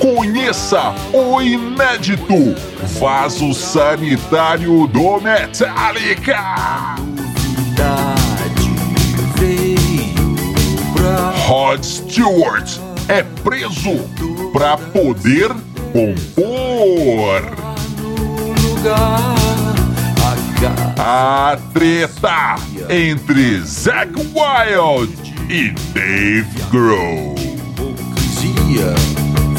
Conheça o inédito vaso sanitário do Metallica. Rod Stewart é preso para poder compor. A treta entre Zack Wild e Dave Grohl.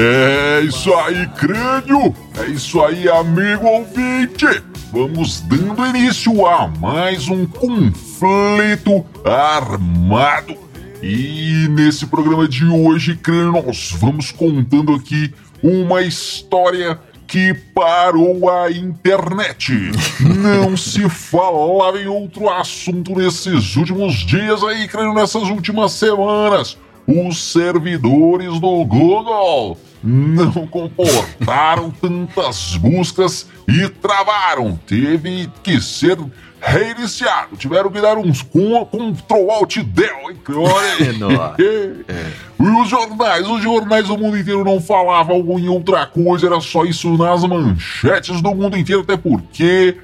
É isso aí, crânio! É isso aí, amigo ouvinte! Vamos dando início a mais um conflito armado. E nesse programa de hoje, crânio, nós vamos contando aqui uma história que parou a internet. Não se falava em outro assunto nesses últimos dias aí, crânio, nessas últimas semanas os servidores do Google não comportaram tantas buscas e travaram. Teve que ser reiniciado. Tiveram que dar uns com, Ctrl Alt Del, hein? Olha E os jornais, os jornais do mundo inteiro não falavam em outra coisa, era só isso nas manchetes do mundo inteiro, até porque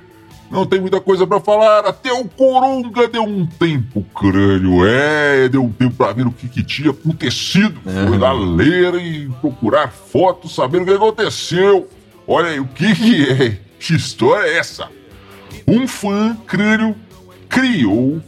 não tem muita coisa para falar. Até o Coronga deu um tempo, crânio. É, deu um tempo para ver o que, que tinha acontecido. Uhum. Foi lá ler e procurar fotos, saber o que aconteceu. Olha aí, o que, que é? Que história é essa? Um fã, crânio, criou,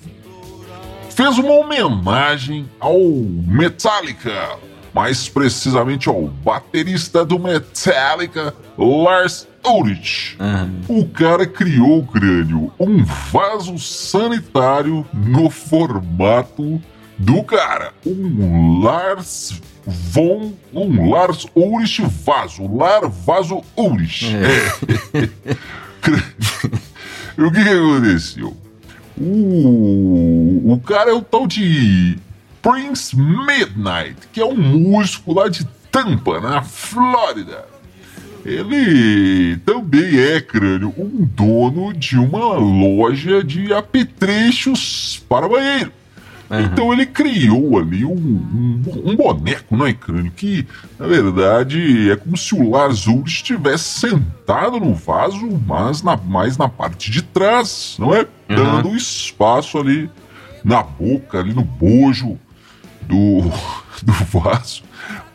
fez uma homenagem ao Metallica mais precisamente ao baterista do Metallica, Lars Ulrich. Uhum. O cara criou o crânio, um vaso sanitário no formato do cara. Um Lars von. Um Lars Ulrich vaso. Lar vaso Ulrich. É. o que, que aconteceu? O, o cara é o tal de Prince Midnight, que é um músico lá de Tampa, na Flórida. Ele também é, crânio, um dono de uma loja de apetrechos para banheiro. Uhum. Então ele criou ali um, um, um, boneco, não é, crânio? Que, na verdade, é como se o Ulrich estivesse sentado no vaso, mas na, mais na parte de trás, não é? Uhum. Dando espaço ali na boca, ali no bojo do, do vaso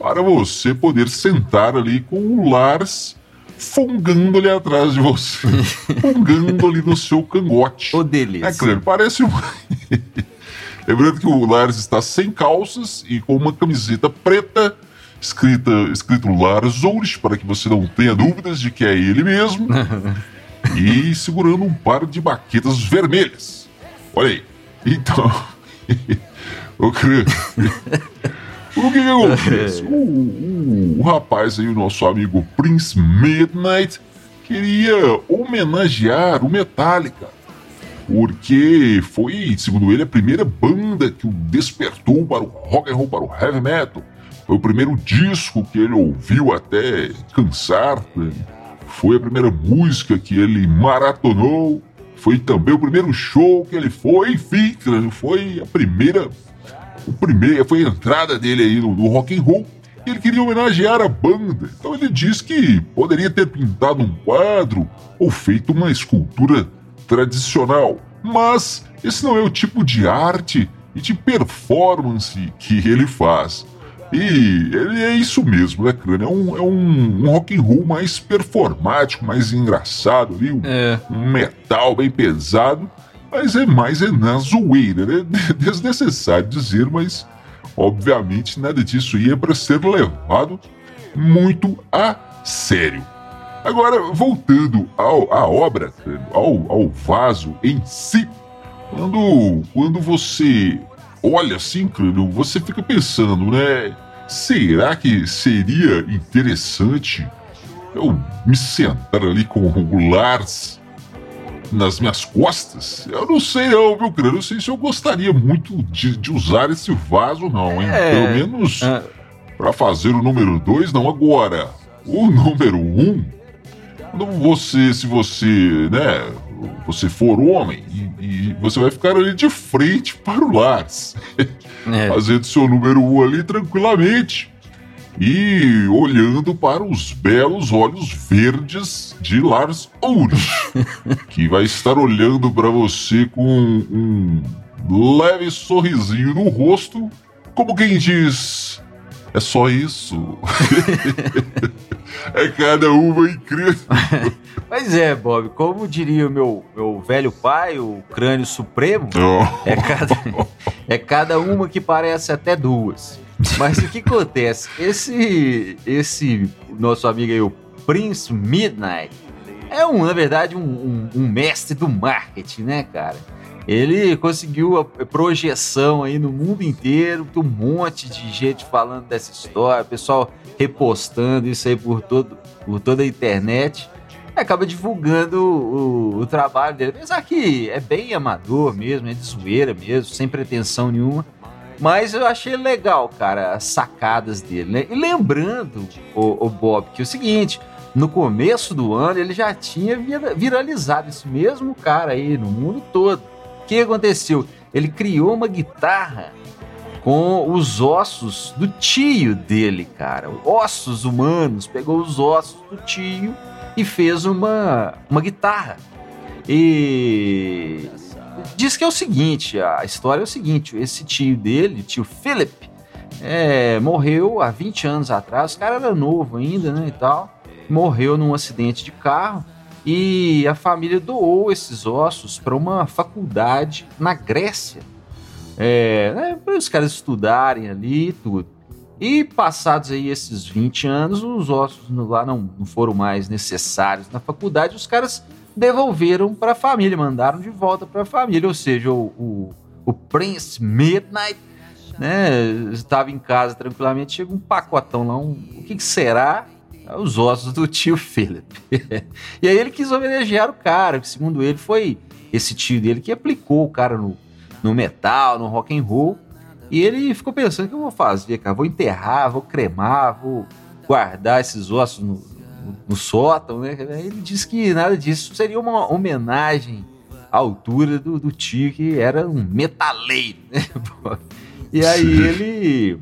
para você poder sentar ali com o Lars fungando ali atrás de você, fungando ali no seu cangote. O delícia. É claro, parece um... Lembrando que o Lars está sem calças e com uma camiseta preta escrita, escrito Lars Ulrich, para que você não tenha dúvidas de que é ele mesmo, e segurando um par de baquetas vermelhas. Olha aí. Então... O que o que acontece? O, o, o rapaz aí, o nosso amigo Prince Midnight, queria homenagear o Metallica. Porque foi, segundo ele, a primeira banda que o despertou para o rock and roll, para o heavy metal. Foi o primeiro disco que ele ouviu até cansar. Né? Foi a primeira música que ele maratonou. Foi também o primeiro show que ele foi. Enfim, foi a primeira o primeiro, foi a entrada dele aí no, no rock and roll. E ele queria homenagear a banda. Então ele disse que poderia ter pintado um quadro ou feito uma escultura tradicional. Mas esse não é o tipo de arte e de performance que ele faz. E ele é isso mesmo, né, Crânio? É um, é um, um rock and roll mais performático, mais engraçado ali, um, é. um metal bem pesado mas é mais é na zoeira, né? Desnecessário dizer, mas Obviamente, nada disso ia para ser levado muito a sério. Agora, voltando ao, à obra, ao, ao vaso em si, quando, quando você olha assim, você fica pensando, né? Será que seria interessante eu me sentar ali com o Lars nas minhas costas? Eu não sei não, viu, crânio? Não sei se eu gostaria muito de, de usar esse vaso, não, hein? É... Pelo menos é... para fazer o número dois, não agora. O número um quando você, se você, né, você for homem e, e você vai ficar ali de frente para o Lars, é. fazendo seu número um ali tranquilamente e olhando para os belos olhos verdes de Lars Ulrich, que vai estar olhando para você com um leve sorrisinho no rosto, como quem diz: é só isso. é cada uma incrível. Pois é, Bob, como diria o meu, meu velho pai, o crânio supremo, oh. é, cada, é cada uma que parece até duas. Mas o que acontece? Esse, esse nosso amigo aí, o Prince Midnight, é um, na verdade, um, um, um mestre do marketing, né, cara? Ele conseguiu a projeção aí no mundo inteiro, tem um monte de gente falando dessa história, pessoal repostando isso aí por, todo, por toda a internet. Acaba divulgando o, o, trabalho dele. Apesar que é bem amador mesmo, é de zoeira mesmo, sem pretensão nenhuma. Mas eu achei legal, cara, as sacadas dele, né? E lembrando, o, o Bob, que é o seguinte: no começo do ano ele já tinha viralizado esse mesmo cara aí no mundo todo que aconteceu? Ele criou uma guitarra com os ossos do tio dele, cara. Ossos humanos. Pegou os ossos do tio e fez uma, uma guitarra. E diz que é o seguinte: a história é o seguinte: esse tio dele, tio Philip, é, morreu há 20 anos atrás. O cara era novo ainda, né? E tal. Morreu num acidente de carro e a família doou esses ossos para uma faculdade na Grécia. É, né, para os caras estudarem ali e tudo. E passados aí esses 20 anos, os ossos lá não, não foram mais necessários na faculdade, os caras devolveram para a família, mandaram de volta para a família. Ou seja, o, o, o Prince Midnight né, estava em casa tranquilamente, chega um pacotão lá, um, o que, que será? os ossos do tio Philip. e aí ele quis homenagear o cara, que segundo ele foi esse tio dele que aplicou o cara no, no metal, no rock and roll. E ele ficou pensando: o que eu vou fazer, cara? Vou enterrar, vou cremar, vou guardar esses ossos no, no, sótão, né? Ele disse que nada disso seria uma homenagem à altura do, do tio, que era um metaleiro, né? E aí ele,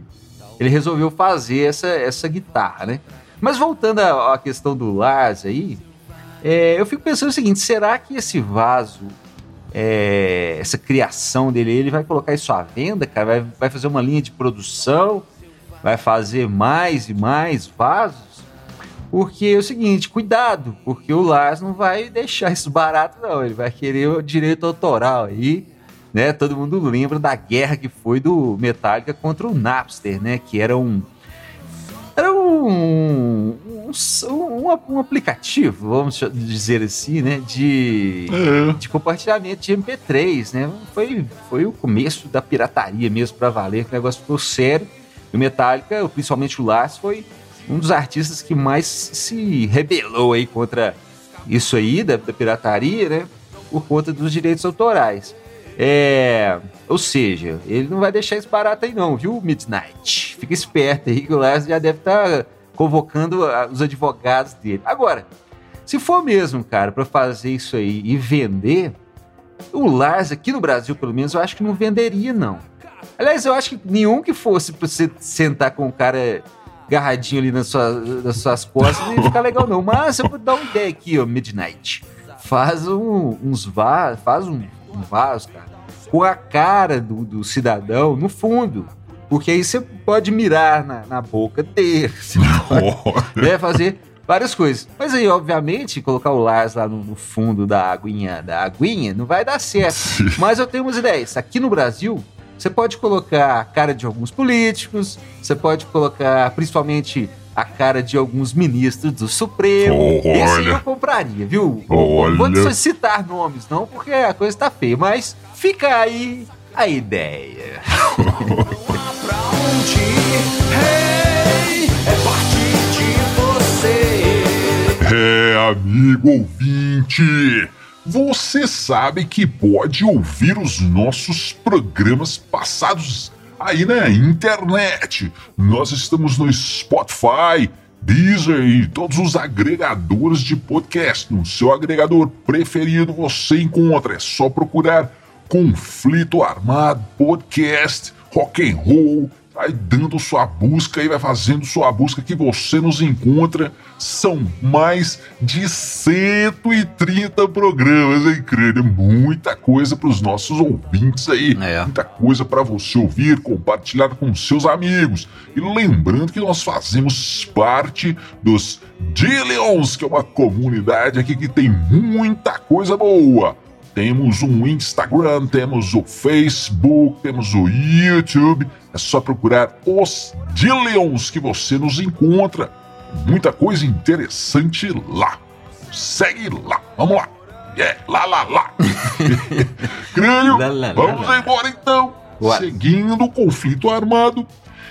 ele resolveu fazer essa, essa guitarra, né? Mas voltando à, questão do Lars aí, é, eu fico pensando o seguinte: será que esse vaso, é, essa criação dele, ele vai colocar isso à venda, cara? Vai, vai fazer uma linha de produção? Vai fazer mais e mais vasos? Porque é o seguinte, cuidado, porque o Lars não vai deixar isso barato, não. Ele vai querer o direito autoral aí, né? Todo mundo lembra da guerra que foi do Metallica contra o Napster, né? Que era um era um, um, um, um, aplicativo, vamos dizer assim, né? De, é. de compartilhamento de MP3, né? Foi, foi o começo da pirataria mesmo para valer, que o negócio ficou sério. E o Metallica, principalmente o Lars, foi um dos artistas que mais se rebelou aí contra isso aí, da, da pirataria, né? Por conta dos direitos autorais. É, ou seja, ele não vai deixar isso barato aí não, viu, Midnight? Fica esperto aí que o Lars já deve estar tá convocando os advogados dele. Agora, se for mesmo, cara, para fazer isso aí e vender, o Lars aqui no Brasil, pelo menos, eu acho que não venderia, não. Aliás, eu acho que nenhum que fosse pra você sentar com o cara agarradinho ali nas suas, nas suas costas não ia ficar legal, não. Mas eu vou dar uma ideia aqui, ó, Midnight. Faz um, uns vasos, faz um, um vaso, cara, com a cara do, do cidadão no fundo. Porque aí você pode mirar na, na boca dele, você pode, né, fazer várias coisas. Mas aí, obviamente, colocar o Lars lá no, no, fundo da aguinha, da aguinha, não vai dar certo. Mas eu tenho umas ideias. Aqui no Brasil, Você pode colocar a cara de alguns políticos, você pode colocar principalmente a cara de alguns ministros do Supremo. Olha. Esse eu compraria, viu? Olha. Não vou citar nomes, não, porque a coisa tá feia, mas fica aí a ideia. É, amigo ouvinte, você sabe que pode ouvir os nossos programas passados aí na internet. Nós estamos no Spotify, Deezer e todos os agregadores de podcast. No seu agregador preferido você encontra. É só procurar Conflito Armado Podcast Rock and Roll. Vai dando sua busca e vai fazendo sua busca que você nos encontra. São mais de 130 programas, hein, crânio? Muita coisa para os nossos ouvintes aí. É. Muita coisa para você ouvir, compartilhar com seus amigos. E lembrando que nós fazemos parte dos Dillions, que é uma comunidade aqui que tem muita coisa boa. Temos um Instagram, temos o Facebook, temos o YouTube. É só procurar os Dillions que você nos encontra. Muita coisa interessante lá. Segue lá, vamos lá. É, lá, lá, lá. Crânio, Lá, lá, vamos lá. embora então. Bora. Seguindo o conflito armado.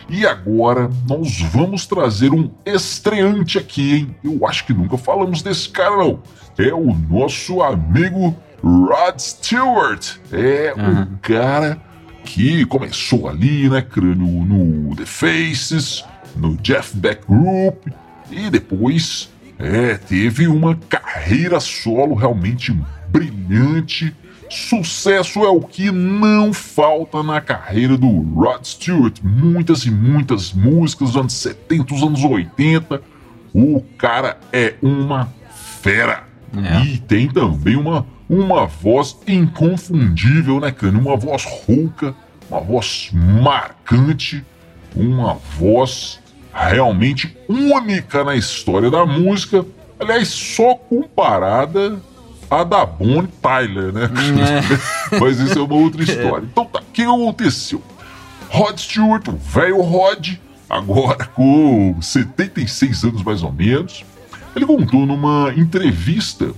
E agora nós vamos trazer um estreante aqui, hein? Eu acho que nunca falamos desse cara, não. É o nosso amigo Rod Stewart. É Aham. um cara que começou ali, né, crânio, no The Faces, no Jeff Beck Group, e depois é, teve uma carreira solo realmente brilhante. Sucesso é o que não falta na carreira do Rod Stewart. Muitas e muitas músicas dos anos 70, dos anos 80. O cara é uma fera. É. E tem também uma, uma voz inconfundível, né, Cânio? Uma voz rouca, uma voz marcante, uma voz realmente única na história da música. Aliás, só comparada à da Bonnie Tyler, né? Mas isso é uma outra história. Então tá, o que aconteceu? Rod Stewart, o velho Rod, agora com 76 anos mais ou menos, ele contou numa entrevista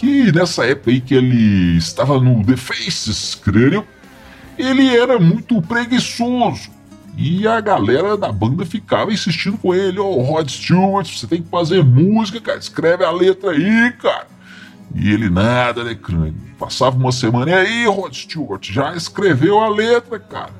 que nessa época aí que ele estava no The Faces, crânio, ele era muito preguiçoso. E a galera da banda ficava insistindo com ele, ô Rod Stewart, você tem que fazer música, cara, escreve a letra aí, cara. E ele nada, né, crânio? Passava uma semana, e aí, Rod Stewart, já escreveu a letra, cara?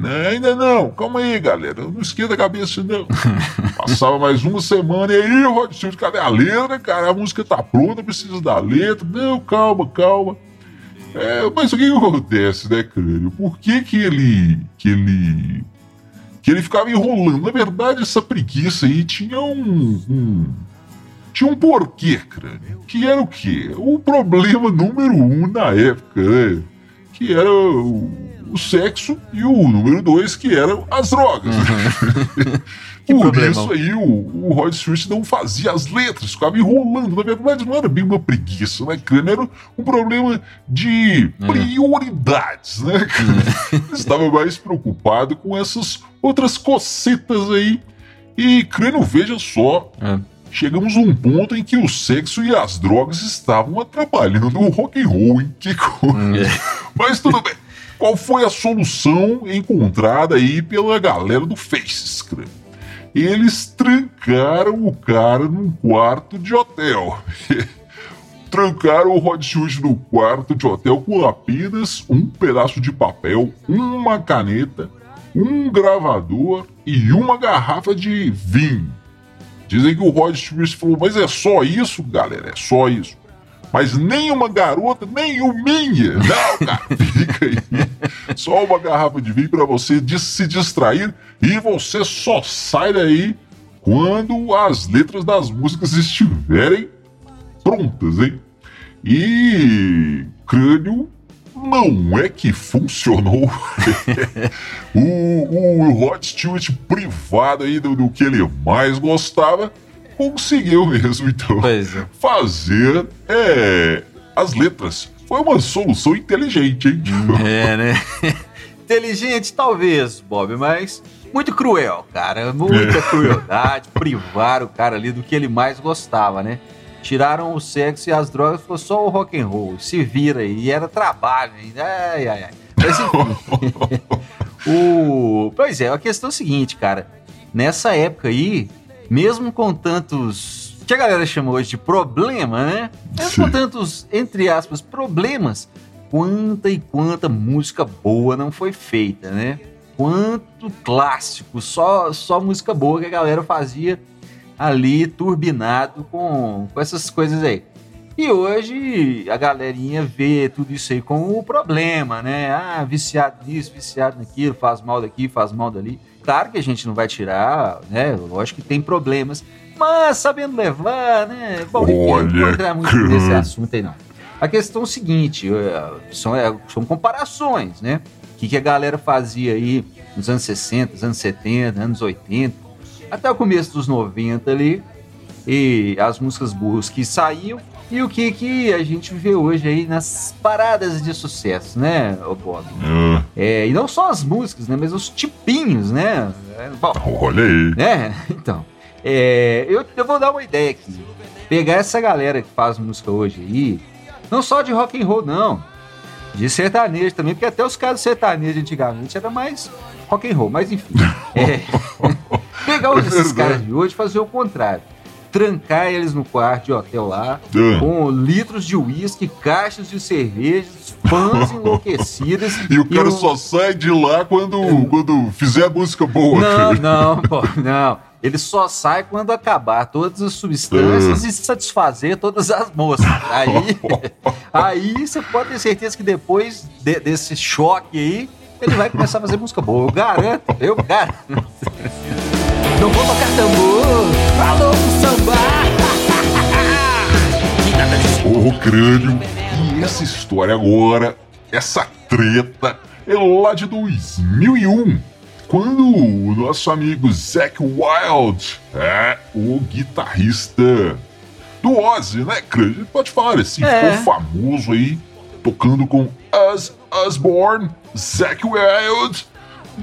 Né, ainda não, calma aí, galera, não esquenta a cabeça, não. Passava mais uma semana, e aí, Rod Stewart, cadê a letra, cara? A música tá pronta, precisa da letra. Não, calma, calma. É, mas o que, que acontece, né, crânio? Por que que ele, que ele, que ele ficava enrolando? Na verdade, essa preguiça aí tinha um, um tinha um porquê, crânio. Que era o quê? O problema número um na época, né? Que era o, o sexo e o número dois, que eram as drogas. Que Por isso aí o, o Rod Stewart não fazia as letras, ficava enrolando. Na verdade, não era bem uma preguiça, né, crânio? Era um problema de prioridades, né? Ele Estava mais preocupado com essas outras cocitas aí. E, crânio, veja só, É. chegamos a um ponto em que o sexo e as drogas estavam atrapalhando o rock and roll, hein? Que coisa. Mas tudo bem. Qual foi a solução encontrada aí pela galera do Faces, crânio? Eles trancaram o cara num quarto de hotel. trancaram o Rod Stewart no quarto de hotel com apenas um pedaço de papel, uma caneta, um gravador e uma garrafa de vinho. Dizem que o Rod Stewart falou, mas é só isso, galera, é só isso. Mas nem uma garota, nem o minha. Não, cara. Só uma garrafa de vinho para você dis- se distrair e você só sai daí quando as letras das músicas estiverem prontas, hein? E crânio não é que funcionou. o, o Rod Stewart privado aí do, do que ele mais gostava conseguiu mesmo, então é. fazer é, as letras. Foi uma solução inteligente, hein? É, né? inteligente, talvez, Bob, mas muito cruel, cara. Muita É. crueldade. privaram o cara ali do que ele mais gostava, né? Tiraram o sexo e as drogas, ficou só o rock and roll. Se vira aí. E era trabalho ainda. Ai, ai, ai. Mas enfim. o... Pois é, a questão é a seguinte, cara. Nessa época aí, mesmo com tantos. Que a galera chama hoje de problema, né? Sim. com tantos, entre aspas, problemas, quanta e quanta música boa não foi feita, né? Quanto clássico, só, só música boa que a galera fazia ali, turbinado com, com essas coisas aí. E hoje a galerinha vê tudo isso aí como um problema, né? Ah, viciado nisso, viciado naquilo, faz mal daqui, faz mal dali. Claro que a gente não vai tirar, né? Lógico que tem problemas, mas sabendo levar, né? Bom, não Olha, vou entrar muito cara. nesse assunto aí, não. A questão é o seguinte: eh, são, é, são comparações, né? O que, que a galera fazia aí nos anos 60, nos anos 70, anos 80, até o começo dos 90 ali, e as músicas boas que saíam, e o que, que a gente vê hoje aí nas paradas de sucesso, né, Bob? Ah, É, e não só as músicas, né? Mas os tipinhos, né? É, Bom, olha aí. né? Então, é, eu, eu vou dar uma ideia aqui. Pegar essa galera que faz música hoje aí, não só de rock and roll, não. De sertanejo também, porque até os caras sertanejos antigamente era mais rock and roll, mas enfim. É, pegar os- esses caras de hoje e fazer o contrário. Trancar eles no quarto de hotel lá, Ah. com litros de uísque, caixas de cervejas, fãs enlouquecidas. E o cara o- só sai de lá quando, quando fizer a música boa. não, não, pô, não. Ele só sai quando acabar todas as substâncias e satisfazer todas as moças. Aí, aí você pode ter certeza que depois de- desse choque aí, ele vai começar a fazer música boa. Eu garanto, eu garanto. Não vou tocar tambor. Alô, samba. Ô crânio, e essa história agora, essa treta, é lá de 2001, quando o nosso amigo Zac Wild, é, o guitarrista do Ozzy, né, crânio? A gente pode falar assim, É. ficou famoso aí, tocando com Us Osborne, Zac Wild,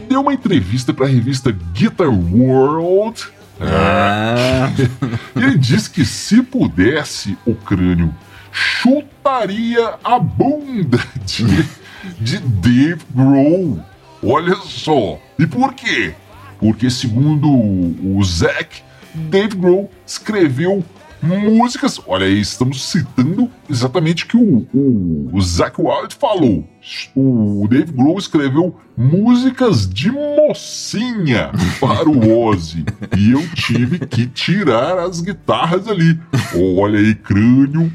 deu uma entrevista para a revista Guitar World. é, Ah, ele disse que se pudesse, o crânio chutaria a bunda de, de Dave Grohl. Olha só. E por quê? Porque, segundo o Zac, Dave Grohl escreveu músicas. Olha aí, estamos citando exatamente o que o, o, o Zac Wild falou. O Dave Grohl escreveu músicas de mocinha para o Ozzy. e eu tive que tirar as guitarras ali. Olha aí, crânio.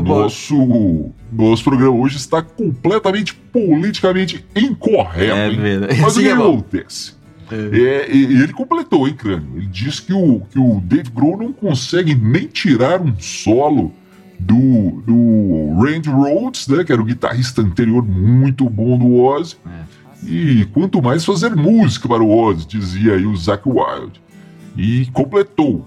Nosso, nosso programa hoje está completamente politicamente incorreto. É verdade. Mas o que é acontece? É, e e ele completou, hein, Crânio? Ele disse que o, que o Dave Grohl não consegue nem tirar um solo do, do Randy Rhodes, né? Que era o guitarrista anterior muito bom do Ozzy. E quanto mais fazer música para o Ozzy, dizia aí o Zac Wild. E completou.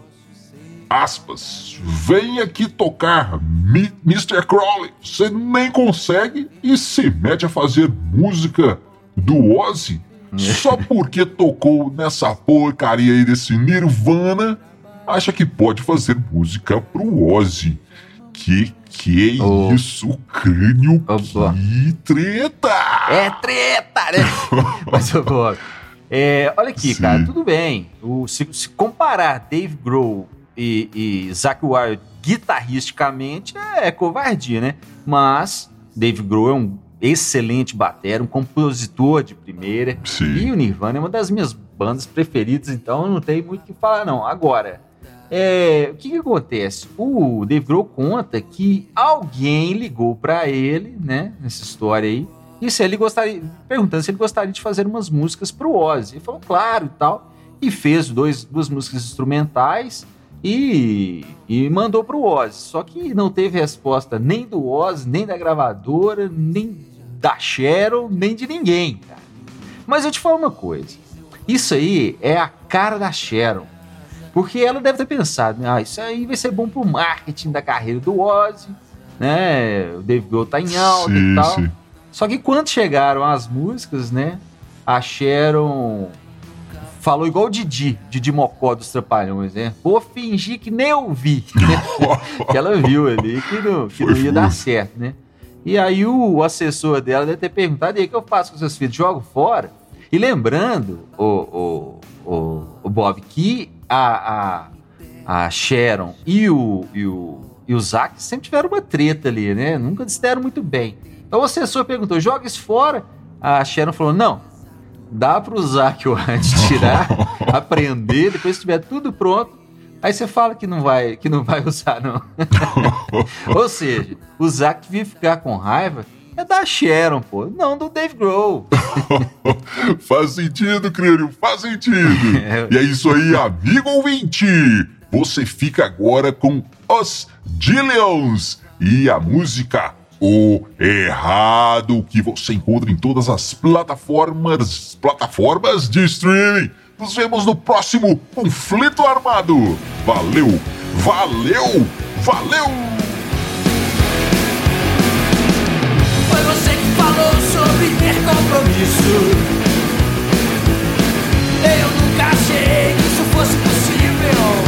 Aspas. Vem aqui tocar, Mi- Mr. Crowley. Você nem consegue e se mete a fazer música do Ozzy só porque tocou nessa porcaria aí desse Nirvana, acha que pode fazer música pro Ozzy. Que que é Oh. isso, crânio? Opa. Que treta! É treta, né? Mas eu vou. É, olha aqui, Sim. cara, tudo bem. O, se, se comparar Dave Grohl e, e Zac Wild guitarristicamente é covardia, né? Mas Dave Grohl é um excelente batera, um compositor de primeira. Sim. E o Nirvana é uma das minhas bandas preferidas, então não tem muito o que falar, não. Agora, é, o que, que acontece? O Dave Grohl conta que alguém ligou pra ele, né, nessa história aí, e se ele gostaria, perguntando se ele gostaria de fazer umas músicas pro Ozzy. Ele falou, claro e tal, e fez dois, duas músicas instrumentais e, e mandou pro Ozzy. Só que não teve resposta nem do Ozzy, nem da gravadora, nem da Cheryl, nem de ninguém, cara. Mas eu te falo uma coisa. Isso aí é a cara da Sharon. Porque ela deve ter pensado, né? ah, isso aí vai ser bom pro marketing da carreira do Ozzy, né? O Dave Grohl tá em alta Sim, e tal. sim. Só que quando chegaram as músicas, né? a Sharon falou igual o Didi, Didi Mocó dos Trapalhões, né? Vou fingir que nem eu vi. que ela viu ali que não, que Foi não ia dar certo, né? E aí o assessor dela deve ter perguntado, e aí, o que eu faço com seus filhos? Jogo fora? E lembrando, o, o, o, o Bob, que a, a, a Sharon e o, e, o, e o Zack sempre tiveram uma treta ali, né? Nunca se deram muito bem. Então o assessor perguntou, joga isso fora? A Sharon falou, não, dá para usar que o antes tirar, aprender, depois que estiver tudo pronto, aí você fala que não vai, que não vai usar não. Ou seja, o Zack devia ficar com raiva é da Sharon, pô, não do Dave Grohl. Faz sentido, Crânio, faz sentido. É. E é isso aí, amigo ouvinte. Você fica agora com os Dillions e a música O Errado, que você encontra em todas as plataformas, plataformas de streaming. Nos vemos no próximo Conflito Armado. Valeu, valeu, valeu! Foi você que falou sobre ter compromisso. Eu nunca achei que isso fosse possível.